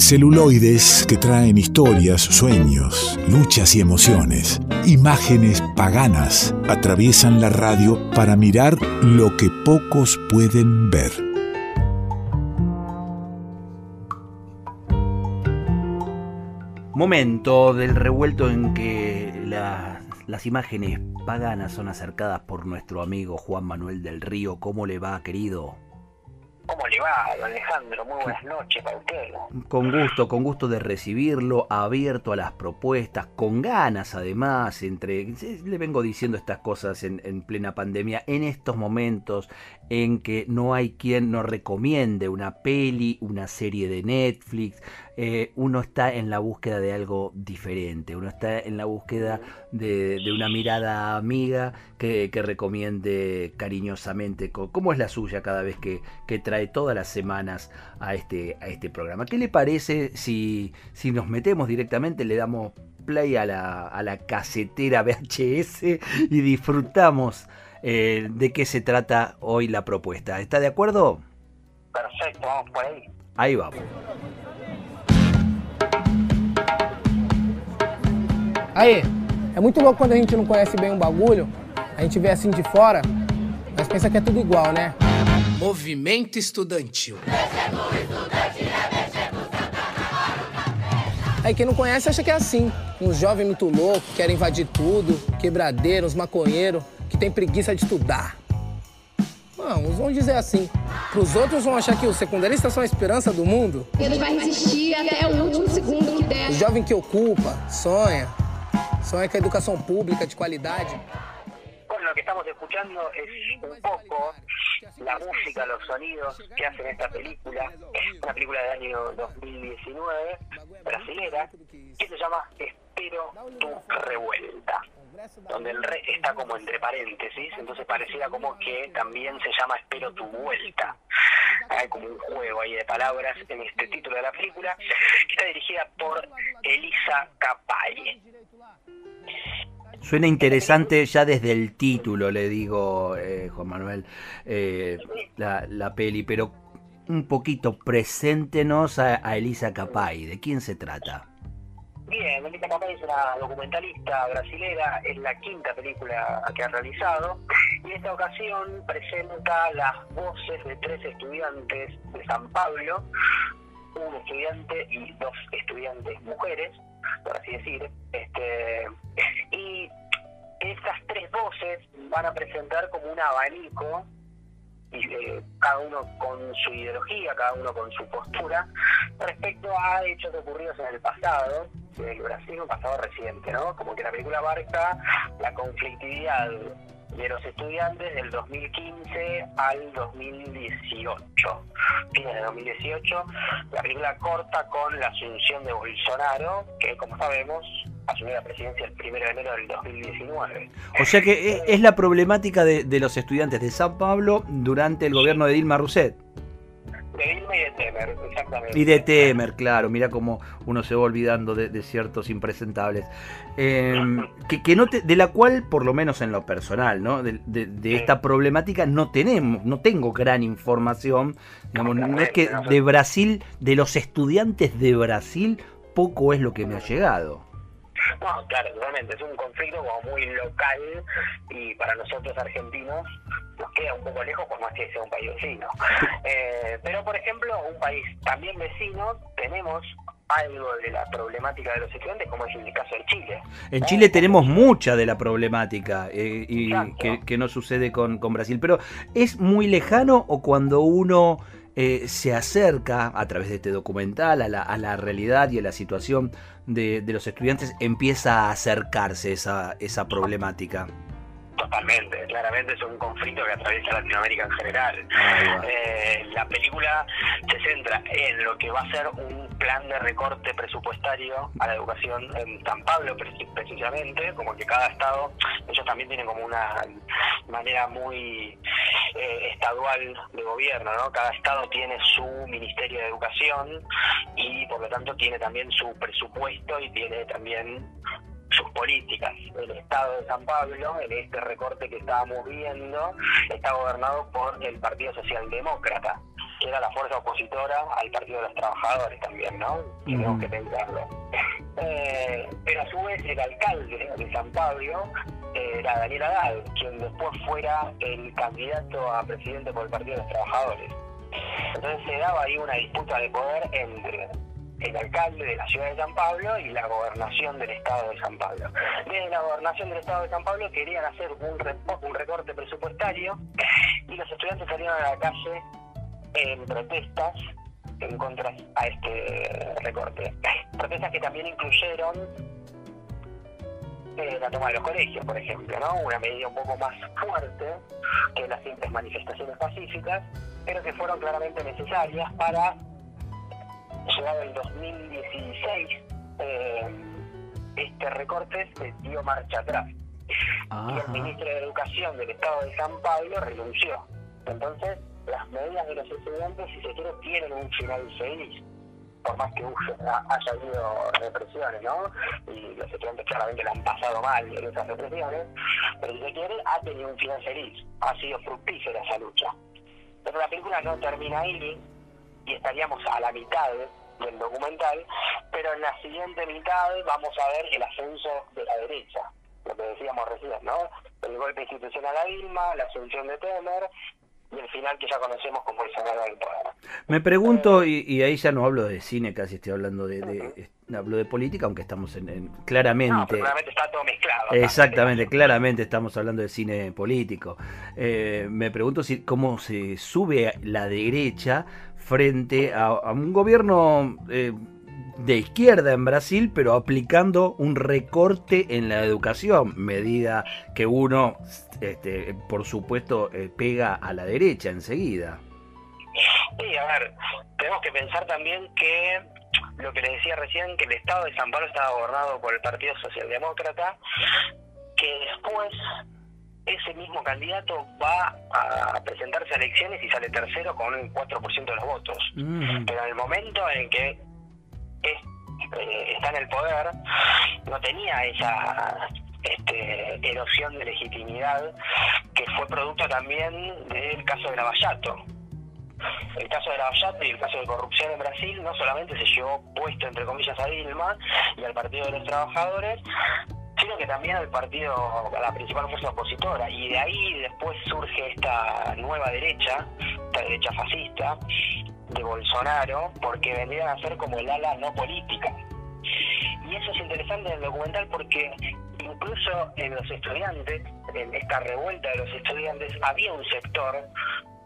Celuloides que traen historias, sueños, luchas y emociones. Imágenes paganas atraviesan la radio para mirar lo que pocos pueden ver. Momento del revuelto en que las imágenes paganas son acercadas por nuestro amigo Juan Manuel del Río. ¿Cómo le va, querido? ¿Cómo le va, Alejandro? Muy buenas noches para usted. Con gusto, con gusto de recibirlo, abierto a las propuestas, con ganas además, entre, le vengo diciendo estas cosas en plena pandemia, en estos momentos en que no hay quien nos recomiende una peli, una serie de Netflix, eh, uno está en la búsqueda de algo diferente, uno está en la búsqueda de, una mirada amiga que, recomiende cariñosamente, como es la suya cada vez que, trae todas las semanas a este, a este programa. ¿Qué le parece si, si nos metemos directamente, le damos play a la, a la casetera VHS y disfrutamos? Eh, de qué se trata hoy la propuesta. ¿Está de acuerdo? Perfecto, vamos por ahí. Ahí vamos. Aí, é muito louco quando a gente não conhece bem um bagulho, a gente vê assim de fora, mas pensa que é tudo igual, né? Movimento Estudantil. Aí quem não conhece acha que é assim. Uns jovens muito loucos, querem invadir tudo, quebradeiros, maconheiros que tem preguiça de estudar. Vamos, vamos dizer assim. Para os outros vão achar que os secundaristas são a esperança do mundo. Ele vai resistir até o último segundo que der. O jovem que ocupa, sonha, sonha com a educação pública de. Bueno, lo que estamos escuchando es un poco la música, los sonidos que hacen esta película, una película del año 2019, brasilera, que se llama Espero tu revuelta donde el re está como entre paréntesis, entonces pareciera como que también se llama Espero tu vuelta. Hay como un juego ahí de palabras en este título de la película, que está dirigida por Elisa Capay. Suena interesante ya desde el título, le digo, eh, Juan Manuel, eh, la, la, peli, pero un poquito preséntenos a, a Elisa Capay, ¿de quién se trata? Bien, Melita Capay es una documentalista brasilera, es la quinta película que ha realizado y en esta ocasión presenta las voces de tres estudiantes de San Pablo, un estudiante y dos estudiantes mujeres, por así decir, este, y estas tres voces van a presentar como un abanico y eh, cada uno con su ideología, cada uno con su postura, respecto a hechos ocurridos en el pasado, del Brasil, un pasado reciente, ¿no? Como que la película abarca la conflictividad de los estudiantes del 2015 al 2018. Fines de 2018, la película corta con la asunción de Bolsonaro, que como sabemos asumió la presidencia el 1 de enero del 2019. O sea que eh, es la problemática de, de los estudiantes de San Pablo durante el gobierno de Dilma Rousseff. De y de Temer, exactamente. Y de Temer, claro, mira cómo uno se va olvidando de, ciertos impresentables. Em, que, no de la cual, por lo menos en lo personal, ¿no? De, esta problemática no tenemos, no tengo gran información. no es que de Brasil, de los estudiantes de Brasil, poco es lo que me ha llegado. No, claro, totalmente. Es un conflicto como muy local y para nosotros argentinos nos queda un poco lejos por más que sea un país vecino. Eh, pero, por ejemplo, un país también vecino, tenemos algo de la problemática de los estudiantes, como es el caso de Chile. En Chile tenemos mucha de la problemática eh, y que, no sucede con, con Brasil, pero ¿es muy lejano o cuando uno eh, se acerca a través de este documental a la, a la realidad y a la situación de, los estudiantes, empieza a acercarse esa, esa problemática. Totalmente, claramente es un conflicto que atraviesa Latinoamérica en general. Eh, la película se centra en lo que va a ser un plan de recorte presupuestario a la educación en San Pablo precisamente, como que cada estado, ellos también tienen como una manera muy eh, estadual de gobierno, ¿no? Cada estado tiene su Ministerio de Educación y por lo tanto tiene también su presupuesto y tiene también sus políticas. El Estado de San Pablo, en este recorte que estábamos viendo, está gobernado por el Partido Socialdemócrata. que era la fuerza opositora al Partido de los Trabajadores también, ¿no? Tenemos que pensarlo. Eh, pero a su vez el alcalde de San Pablo eh, era Daniel Adal, quien después fuera el candidato a presidente por el Partido de los Trabajadores. Entonces se daba ahí una disputa de poder entre el alcalde de la ciudad de San Pablo y la gobernación del estado de San Pablo. Desde la gobernación del estado de San Pablo querían hacer un, un recorte presupuestario y los estudiantes salieron a la calle en protestas en contra a este recorte. Protestas que también incluyeron eh, la toma de los colegios, por ejemplo, ¿no? Una medida un poco más fuerte que las simples manifestaciones pacíficas, pero que fueron claramente necesarias para, llegado el 2016, eh, este recorte se dio marcha atrás. Y el ministro de Educación del Estado de San Pablo renunció. Entonces, las medidas de los estudiantes, si se quiere, tienen un final feliz por más que haya habido represiones, ¿no? Y los estudiantes claramente le han pasado mal en esas represiones, pero si se quiere, ha tenido un final feliz, ha sido fructífera esa lucha. Pero la película no termina ahí y estaríamos a la mitad del documental, pero en la siguiente mitad vamos a ver el ascenso de la derecha, lo que decíamos recién, ¿no? El golpe institucional a Dilma, la asunción de Temer, y el final que ya conocemos como el Senado del Poder. Me pregunto, y, ahí ya no hablo de cine, casi estoy hablando de, hablo de política, aunque estamos en, claramente... claramente está todo mezclado. Exactamente, claramente estamos hablando de cine político. Eh, me pregunto si cómo se sube la derecha frente a, un gobierno... Eh, de izquierda en Brasil, pero aplicando un recorte en la educación, medida que uno, este, por supuesto, eh, pega a la derecha enseguida. Sí, a ver, tenemos que pensar también que lo que les decía recién, que el Estado de San Pablo estaba gobernado por el Partido Socialdemócrata, que después ese mismo candidato va a presentarse a elecciones y sale tercero con un 4% de los votos. Pero en el momento en que eh, está en el poder, no tenía esa este, erosión de legitimidad que fue producto también del caso de Lavallato. El caso de Lavallato y el caso de corrupción en Brasil no solamente se llevó puesto, entre comillas, a Dilma y al Partido de los Trabajadores, sino que también al partido, a la principal fuerza opositora. Y de ahí después surge esta nueva derecha, esta derecha fascista, de Bolsonaro porque vendrían a ser como el ala no política. Y eso es interesante en el documental porque incluso en los estudiantes, en esta revuelta de los estudiantes, había un sector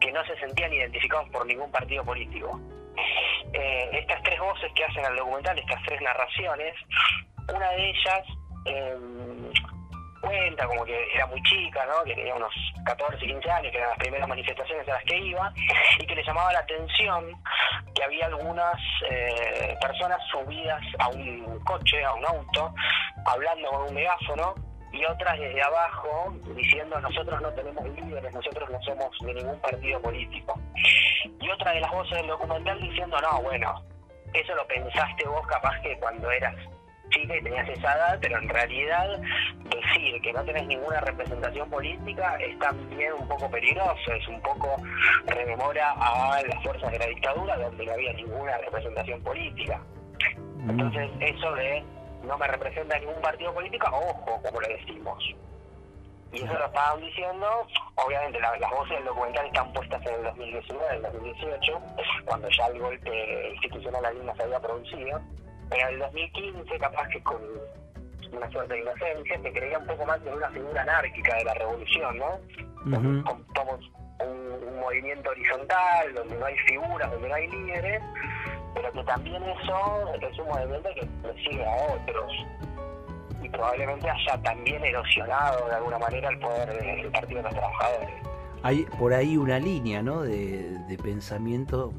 que no se sentían identificados por ningún partido político. Eh, estas tres voces que hacen el documental, estas tres narraciones, una de ellas eh, cuenta como que era muy chica, ¿no? que tenía unos 14, 15 años, que eran las primeras manifestaciones a las que iba, y que le llamaba la atención que había algunas eh, personas subidas a un coche, a un auto, hablando con un megáfono, y otras desde abajo diciendo nosotros no tenemos líderes, nosotros no somos de ningún partido político. Y otra de las voces del documental diciendo, no, bueno, eso lo pensaste vos capaz que cuando eras chica y tenías esa edad, pero en realidad decir que no tenés ninguna representación política es también un poco peligroso, es un poco rememora a las fuerzas de la dictadura donde no había ninguna representación política. Mm. Entonces eso de no me representa ningún partido político, ojo, como le decimos. Y eso lo estaban diciendo, obviamente las voces del documental están puestas en el 2019, en el 2018, cuando ya el golpe institucional a Lima se había producido en el 2015, capaz que con una suerte de inocencia, se creía un poco más en una figura anárquica de la revolución, ¿no? Somos un, movimiento horizontal, donde no hay figuras, donde no hay líderes, pero que también eso es un movimiento que sigue a otros y probablemente haya también erosionado de alguna manera el poder del Partido de los Trabajadores. Hay por ahí una línea ¿no? de, de pensamiento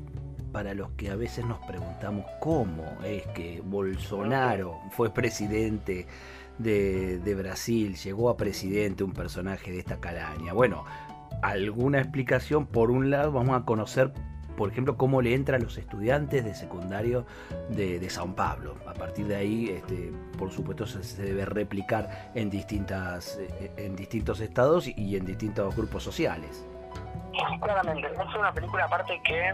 para los que a veces nos preguntamos cómo es que Bolsonaro fue presidente de, Brasil, llegó a presidente un personaje de esta calaña. Bueno, alguna explicación, por un lado vamos a conocer, por ejemplo, cómo le entra a los estudiantes de secundario de, de Sao Paulo. A partir de ahí, este, por supuesto, se, debe replicar en, distintas, en distintos estados y en distintos grupos sociales. Claramente, es una película aparte que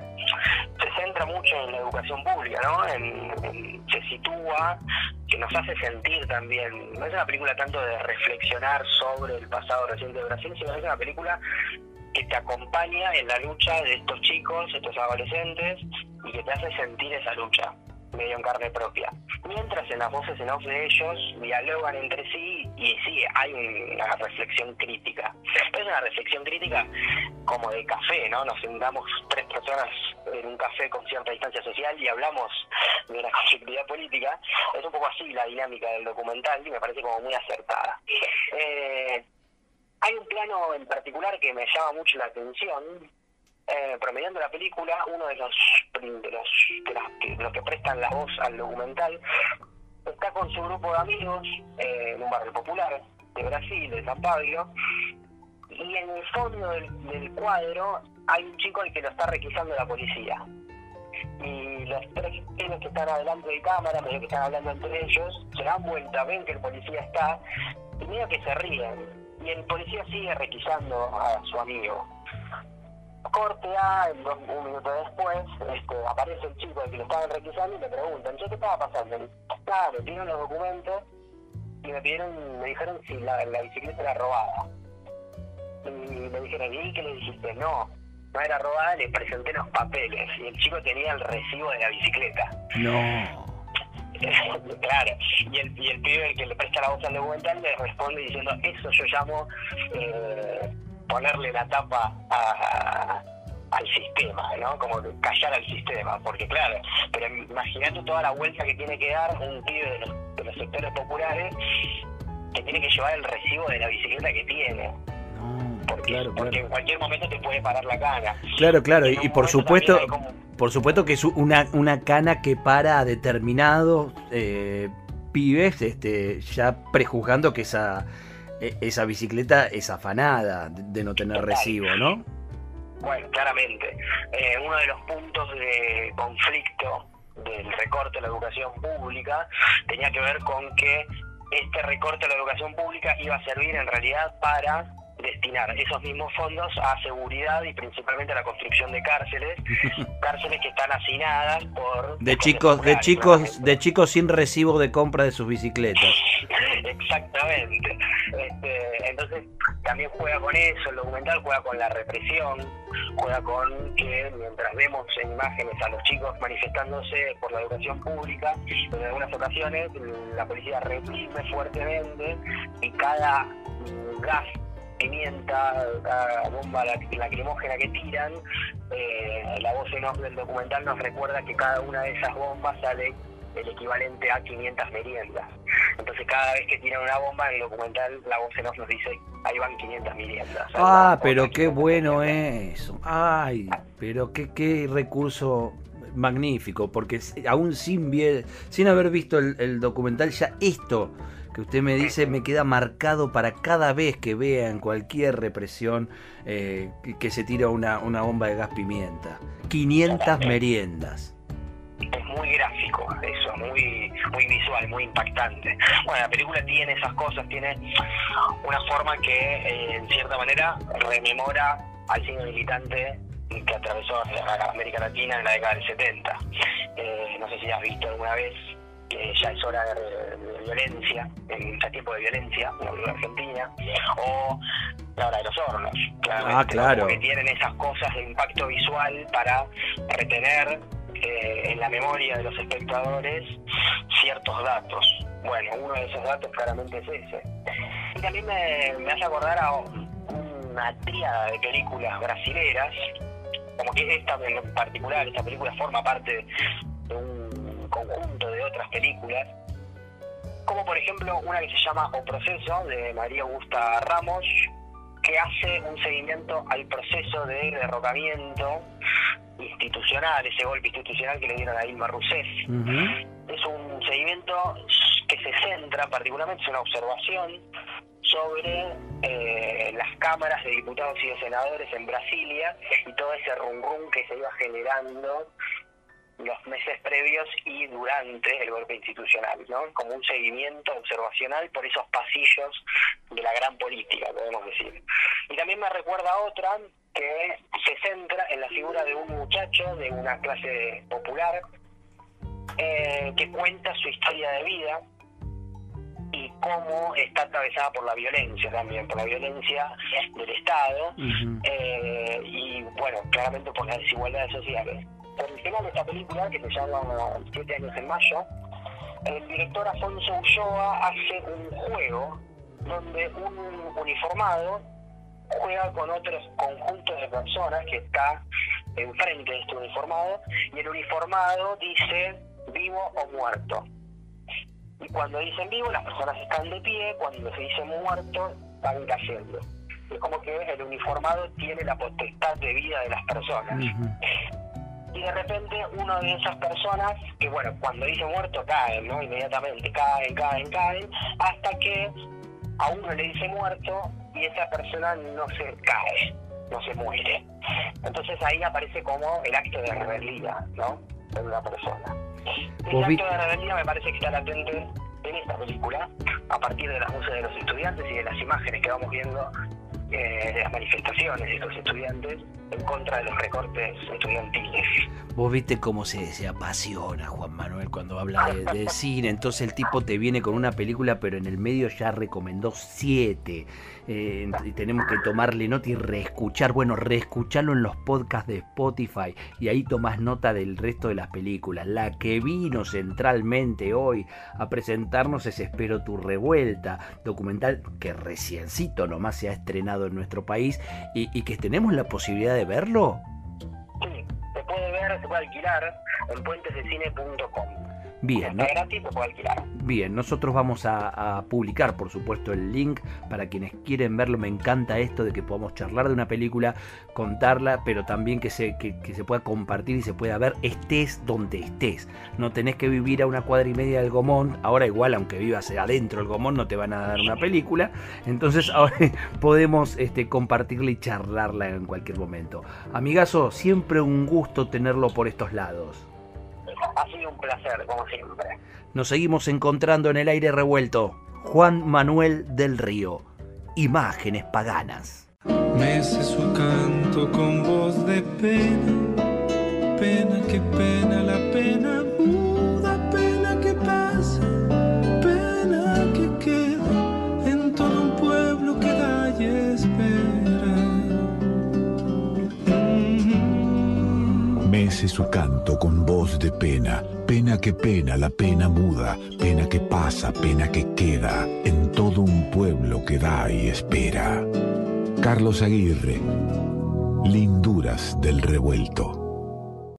mucho en la educación pública, ¿no? En, se sitúa, que nos hace sentir también. No es una película tanto de reflexionar sobre el pasado reciente de Brasil, sino es una película que te acompaña en la lucha de estos chicos, estos adolescentes, y que te hace sentir esa lucha medio en carne propia. Mientras en las voces en off de ellos dialogan entre sí y sí, hay una reflexión crítica. Es una reflexión crítica como de café, ¿no? Nos sentamos tres personas en un café con cierta distancia social y hablamos de una conflictividad política. Es un poco así la dinámica del documental y me parece como muy acertada. Eh, hay un plano en particular que me llama mucho la atención, eh, promediando la película, uno de los, de los, los que prestan la voz al documental está con su grupo de amigos eh, en un barrio popular de Brasil, de San Pablo, y en el fondo del, cuadro hay un chico al que lo está requisando la policía. Y los tres chicos que están adelante de cámara, medio que están hablando entre ellos, se dan vuelta, ven que el policía está, y medio que se ríen. Y el policía sigue requisando a su amigo corte A, un minuto después, este, aparece el chico al que lo estaban requisando y le preguntan, ¿qué estaba pasando? Claro, pidieron los documentos y me pidieron, me dijeron si la, bicicleta era robada. Y me dijeron, ¿y qué le dijiste? No, no era robada, le presenté los papeles y el chico tenía el recibo de la bicicleta. No. claro, y el, y el pibe que le presta la voz al documental le responde diciendo, eso yo llamo eh, ponerle la tapa al sistema, ¿no? Como callar al sistema, porque claro, pero imagínate toda la vuelta que tiene que dar un pibe de los, sectores populares que tiene que llevar el recibo de la bicicleta que tiene. porque, porque en cualquier momento te puede parar la cana. Claro, claro, y, por supuesto, por supuesto que es una, una cana que para a determinados eh, pibes, este, ya prejuzgando que esa esa bicicleta es afanada de no tener recibo, ¿no? Bueno, claramente. Eh, uno de los puntos de conflicto del recorte de la educación pública tenía que ver con que este recorte de la educación pública iba a servir en realidad para destinar esos mismos fondos a seguridad y principalmente a la construcción de cárceles, cárceles que están hacinadas por de chicos, de chicos, de chicos sin recibo de compra de sus bicicletas. Exactamente. Este, entonces también juega con eso, el documental juega con la represión, juega con que mientras vemos en imágenes a los chicos manifestándose por la educación pública, en algunas ocasiones la policía reprime fuertemente y cada gas pimienta, cada bomba lacrimógena que tiran, eh, la voz en off del documental nos recuerda que cada una de esas bombas sale el equivalente a 500 meriendas. Entonces cada vez que tiran una bomba en el documental la voz en off nos dice, ahí van 500 meriendas. Ah, pero qué bueno eso. Ay, pero qué, qué recurso magnífico, porque aún sin, sin haber visto el documental ya esto que usted me dice me queda marcado para cada vez que vea en cualquier represión eh, que, se tira una, una bomba de gas pimienta. 500 meriendas. Es muy gráfico eso, muy, muy visual, muy impactante. Bueno, la película tiene esas cosas, tiene una forma que eh, en cierta manera rememora al cine militante que atravesó América Latina en la década del 70. Eh, no sé si has visto alguna vez que ya es hora de, violencia, en ya tiempo de violencia en la Argentina, o la hora de los hornos, ah, claro. que tienen esas cosas de impacto visual para retener eh, en la memoria de los espectadores ciertos datos. Bueno, uno de esos datos claramente es ese. Y también me, me hace acordar a una tríada de películas brasileras, como que esta en particular, esta película forma parte de un conjunto de otras películas, como por ejemplo una que se llama O Proceso de María Augusta Ramos, que hace un seguimiento al proceso de derrocamiento institucional, ese golpe institucional que le dieron a Dilma Rousseff. Es un seguimiento que se centra particularmente, es una observación sobre eh, las cámaras de diputados y de senadores en Brasilia y todo ese rum rum que se iba generando los meses previos y durante el golpe institucional, ¿no? Como un seguimiento observacional por esos pasillos de la gran política, podemos decir. Y también me recuerda otra que se centra en la figura de un muchacho de una clase popular eh, que cuenta su historia de vida y cómo está atravesada por la violencia también, por la violencia del Estado eh, y, bueno, claramente por las desigualdades sociales. Final de esta película, que se llama Siete años en mayo, el director Afonso Ulloa hace un juego donde un uniformado juega con otros conjuntos de personas que está enfrente de este uniformado y el uniformado dice vivo o muerto. Y cuando dicen vivo, las personas están de pie, cuando se dice muerto, están cayendo. Es como que el uniformado tiene la potestad de vida de las personas. Y de repente una de esas personas, que bueno, cuando dice muerto caen, ¿no? Inmediatamente caen, caen, caen, hasta que a uno le dice muerto y esa persona no se cae, no se muere. Entonces ahí aparece como el acto de rebeldía, ¿no? De una persona. Ese acto de rebeldía me parece que está latente en esta película, a partir de las voces de los estudiantes y de las imágenes que vamos viendo eh, las manifestaciones de los estudiantes en contra de los recortes estudiantiles. Vos viste cómo se, se apasiona Juan Manuel cuando habla de, cine, entonces el tipo te viene con una película, pero en el medio ya recomendó siete. Eh, y tenemos que tomarle nota y reescuchar, bueno, reescucharlo en los podcasts de Spotify y ahí tomás nota del resto de las películas. La que vino centralmente hoy a presentarnos es Espero tu revuelta, documental que reciencito nomás se ha estrenado en nuestro país y, y que tenemos la posibilidad de verlo? Sí, se puede ver, se puede alquilar en puentesdecine.com. Bien, ¿no? gratis, se puede alquilar. Bien, nosotros vamos a, publicar, por supuesto, el link para quienes quieren verlo. Me encanta esto de que podamos charlar de una película, contarla, pero también que se, que, se pueda compartir y se pueda ver estés donde estés. No tenés que vivir a una cuadra y media del Gomón. Ahora igual, aunque vivas adentro del Gomón, no te van a dar una película. Entonces ahora podemos este, compartirla y charlarla en cualquier momento. Amigazo, siempre un gusto tenerlo por estos lados. Ha sido un placer, como siempre. Nos seguimos encontrando en el aire revuelto. Juan Manuel del Río. Imágenes paganas. Mece su canto con voz de pena, pena que pena la pena muda, pena que pasa, pena que queda en todo un pueblo que da y espera. Mece su canto con voz de pena Pena que pena, la pena muda, pena que pasa, pena que queda, en todo un pueblo que da y espera. Carlos Aguirre, Linduras del Revuelto.